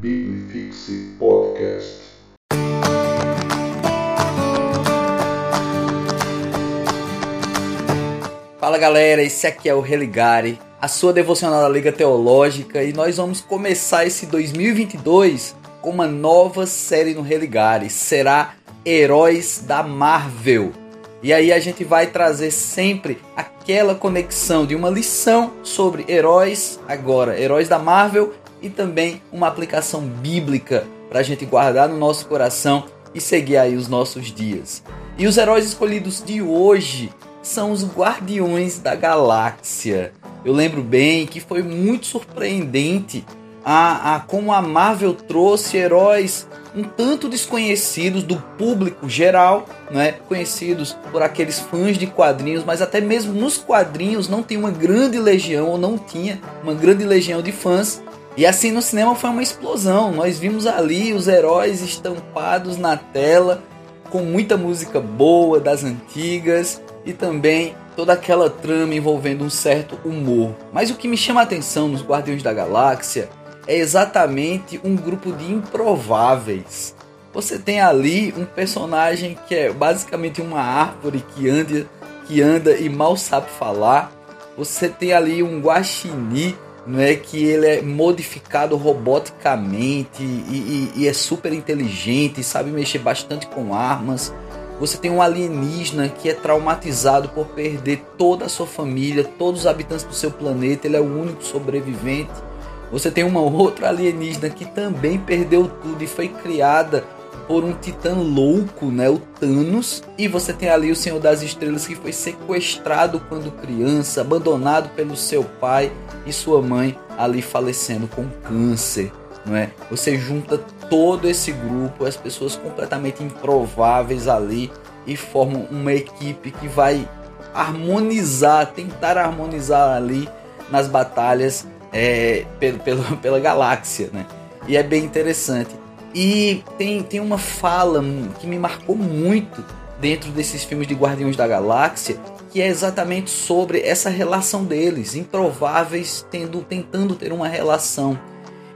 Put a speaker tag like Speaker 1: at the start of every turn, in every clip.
Speaker 1: Biblifixe Podcast.
Speaker 2: Fala galera, esse aqui é o Religare, a sua devocional da Liga Teológica, e nós vamos começar esse 2022 com uma nova série no Religare. Será Heróis da Marvel. E aí a gente vai trazer sempre aquela conexão de uma lição sobre heróis, agora, heróis da Marvel, e também uma aplicação bíblica para a gente guardar no nosso coração e seguir aí os nossos dias. E os heróis escolhidos de hoje são os Guardiões da Galáxia. Eu lembro bem que foi muito surpreendente a, a como a Marvel trouxe heróis um tanto desconhecidos do público geral, né? conhecidos por aqueles fãs de quadrinhos, mas até mesmo nos quadrinhos não tem uma grande legião, ou não tinha uma grande legião de fãs. E assim no cinema foi uma explosão. Nós vimos ali os heróis estampados na tela, com muita música boa das antigas e também toda aquela trama envolvendo um certo humor. Mas o que me chama a atenção nos Guardiões da Galáxia é exatamente um grupo de improváveis. Você tem ali um personagem que é basicamente uma árvore que anda, que anda e mal sabe falar. Você tem ali um guaxinim, não é que ele é modificado roboticamente e, e, e é super inteligente, sabe mexer bastante com armas. Você tem um alienígena que é traumatizado por perder toda a sua família, todos os habitantes do seu planeta, ele é o único sobrevivente. Você tem uma outra alienígena que também perdeu tudo e foi criada por um titã louco, né, o Thanos. E você tem ali o Senhor das Estrelas que foi sequestrado quando criança, abandonado pelo seu pai e sua mãe ali falecendo com câncer, não é? Você junta todo esse grupo, as pessoas completamente improváveis ali e formam uma equipe que vai harmonizar, tentar harmonizar ali nas batalhas é, pelo, pelo, pela galáxia, né? E é bem interessante. E tem, tem uma fala que me marcou muito dentro desses filmes de Guardiões da Galáxia, que é exatamente sobre essa relação deles, improváveis, tendo, tentando ter uma relação.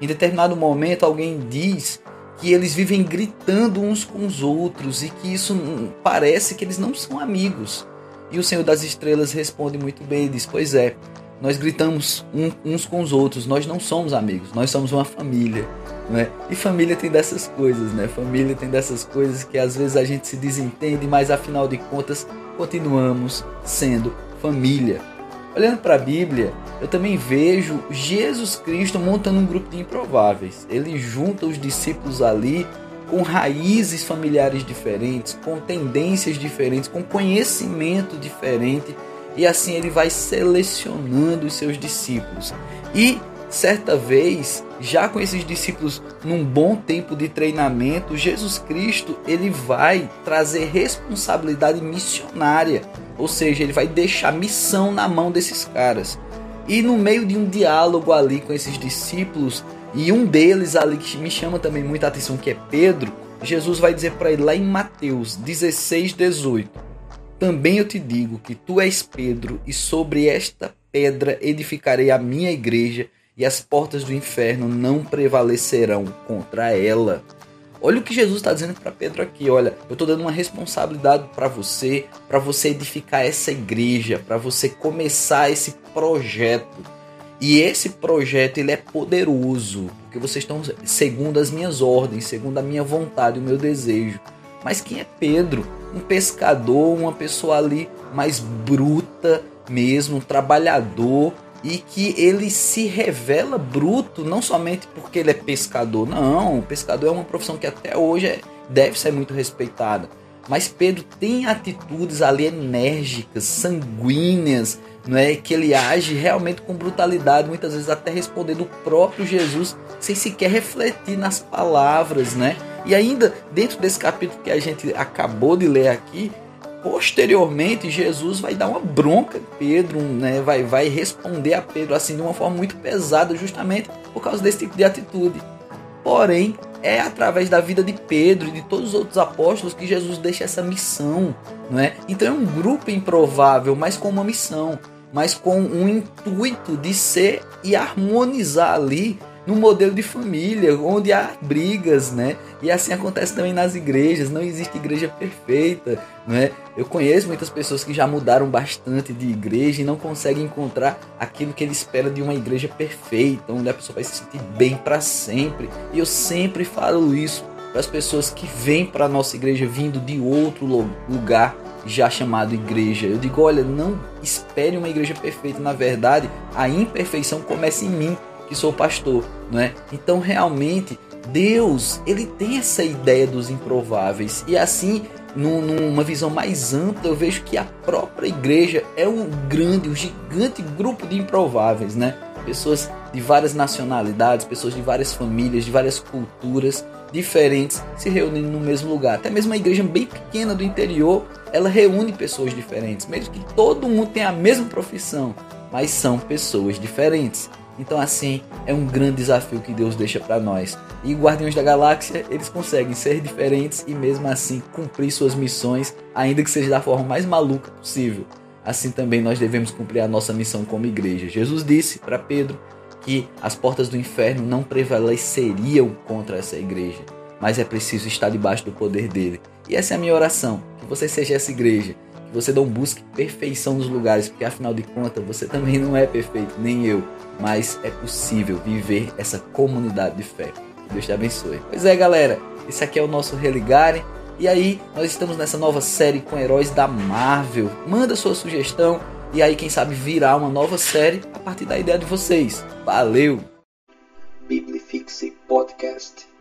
Speaker 2: Em determinado momento, alguém diz que eles vivem gritando uns com os outros e que isso parece que eles não são amigos. E o Senhor das Estrelas responde muito bem, diz: Pois é, nós gritamos uns com os outros, nós não somos amigos, nós somos uma família. Né? E família tem dessas coisas, né? Família tem dessas coisas que às vezes a gente se desentende, mas afinal de contas continuamos sendo família. Olhando para a Bíblia, eu também vejo Jesus Cristo montando um grupo de improváveis. Ele junta os discípulos ali com raízes familiares diferentes, com tendências diferentes, com conhecimento diferente e assim ele vai selecionando os seus discípulos. E certa vez, já com esses discípulos num bom tempo de treinamento, Jesus Cristo ele vai trazer responsabilidade missionária, ou seja, ele vai deixar missão na mão desses caras. E no meio de um diálogo ali com esses discípulos, e um deles ali que me chama também muita atenção, que é Pedro, Jesus vai dizer para ele lá em Mateus 16, 18: também eu te digo que tu és Pedro, e sobre esta pedra edificarei a minha igreja, e as portas do inferno não prevalecerão contra ela. Olha o que Jesus está dizendo para Pedro aqui. Olha, eu estou dando uma responsabilidade para você, para você edificar essa igreja, para você começar esse projeto. E esse projeto ele é poderoso, porque vocês estão segundo as minhas ordens, segundo a minha vontade, o meu desejo. Mas quem é Pedro? Um pescador, uma pessoa ali mais bruta mesmo, um trabalhador e que ele se revela bruto não somente porque ele é pescador, não, o pescador é uma profissão que até hoje é, deve ser muito respeitada. Mas Pedro tem atitudes ali enérgicas, sanguíneas, não é que ele age realmente com brutalidade, muitas vezes até respondendo o próprio Jesus sem sequer refletir nas palavras, né? E ainda dentro desse capítulo que a gente acabou de ler aqui, posteriormente Jesus vai dar uma bronca a Pedro, né? Vai vai responder a Pedro assim de uma forma muito pesada, justamente por causa desse tipo de atitude. Porém, é através da vida de Pedro e de todos os outros apóstolos que Jesus deixa essa missão, não é? Então é um grupo improvável, mas com uma missão, mas com um intuito de ser e harmonizar ali num modelo de família, onde há brigas, né? E assim acontece também nas igrejas, não existe igreja perfeita, né? Eu conheço muitas pessoas que já mudaram bastante de igreja e não conseguem encontrar aquilo que ele espera de uma igreja perfeita, onde a pessoa vai se sentir bem para sempre. E eu sempre falo isso para as pessoas que vêm para a nossa igreja vindo de outro lugar já chamado igreja. Eu digo, olha, não espere uma igreja perfeita. Na verdade, a imperfeição começa em mim, que sou pastor, não é? Então, realmente, Deus, ele tem essa ideia dos improváveis. E assim, numa visão mais ampla, eu vejo que a própria igreja é um grande, um gigante grupo de improváveis, né? Pessoas de várias nacionalidades, pessoas de várias famílias, de várias culturas diferentes se reunindo no mesmo lugar. Até mesmo uma igreja bem pequena do interior, ela reúne pessoas diferentes, mesmo que todo mundo tenha a mesma profissão, mas são pessoas diferentes. Então assim, é um grande desafio que Deus deixa para nós. E Guardiões da Galáxia, eles conseguem ser diferentes e mesmo assim cumprir suas missões, ainda que seja da forma mais maluca possível. Assim também nós devemos cumprir a nossa missão como igreja. Jesus disse para Pedro que as portas do inferno não prevaleceriam contra essa igreja, mas é preciso estar debaixo do poder dele. E essa é a minha oração, que você seja essa igreja, você não busque perfeição nos lugares, porque afinal de contas você também não é perfeito, nem eu, mas é possível viver essa comunidade de fé. Que Deus te abençoe. Pois é, galera, esse aqui é o nosso Religare. E aí, nós estamos nessa nova série com heróis da Marvel. Manda sua sugestão, e aí, quem sabe, virar uma nova série a partir da ideia de vocês. Valeu!
Speaker 1: Biblifixe Podcast.